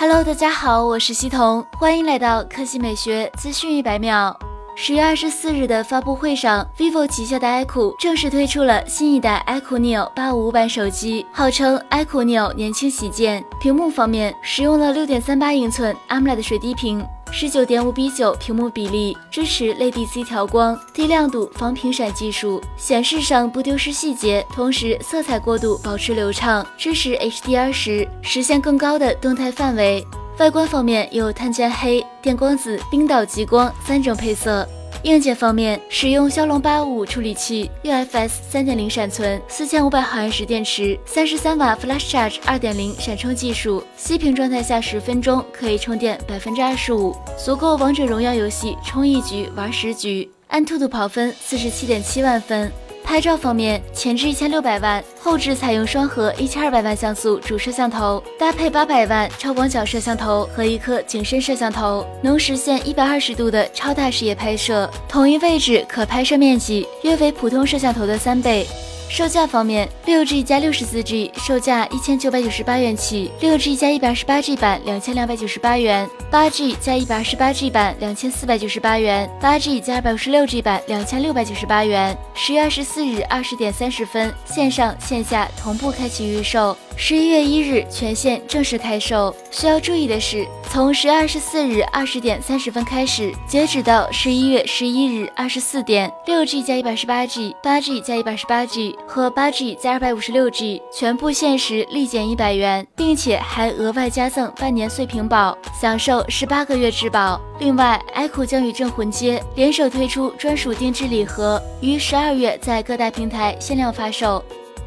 Hello，大家好，我是西彤，欢迎来到科技美学资讯一百秒。十月二十四日的发布会上，vivo 旗下的 iQOO 正式推出了新一代 iQOO Neo 八五五版手机，号称 iQOO Neo 年轻旗舰。屏幕方面，使用了六点三八英寸 AMOLED 水滴屏。十九点五比九屏幕比例，支持类 DC 调光、低亮度防屏闪技术，显示上不丢失细节，同时色彩过渡保持流畅，支持 HDR 十，实现更高的动态范围。外观方面有碳纤黑、电光紫、冰岛极光三种配色。硬件方面，使用骁龙八五五处理器，UFS 三点零闪存，四千五百毫安时电池，三十三瓦 Flash Charge 二点零闪充技术，熄屏状态下十分钟可以充电百分之二十五，足够王者荣耀游戏充一局玩十局。安兔兔跑分四十七点七万分。拍照方面，前置一千六百万，后置采用双核一千二百万像素主摄像头，搭配八百万超广角摄像头和一颗景深摄像头，能实现一百二十度的超大视野拍摄，同一位置可拍摄面积约为普通摄像头的三倍。售价方面，六 G 加六十四 G 售价一千九百九十八元起，六 G 加一百二十八 G 版两千两百九十八元，八 G 加一百二十八 G 版两千四百九十八元，八 G 加二百五十六 G 版两千六百九十八元。十月二十四日二十点三十分，线上线下同步开启预售。十一月一日全线正式开售。需要注意的是，从十月二十四日二十点三十分开始，截止到十一月十一日二十四点，六 G 加一百十八 G、八 G 加一百十八 G 和八 G 加二百五十六 G 全部限时立减一百元，并且还额外加赠半年碎屏保，享受十八个月质保。另外，iQOO 将与镇魂街联手推出专属定制礼盒，于十二月在各大平台限量发售。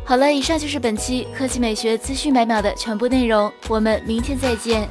好了，以上就是本期科技美学资讯百秒的全部内容，我们明天再见。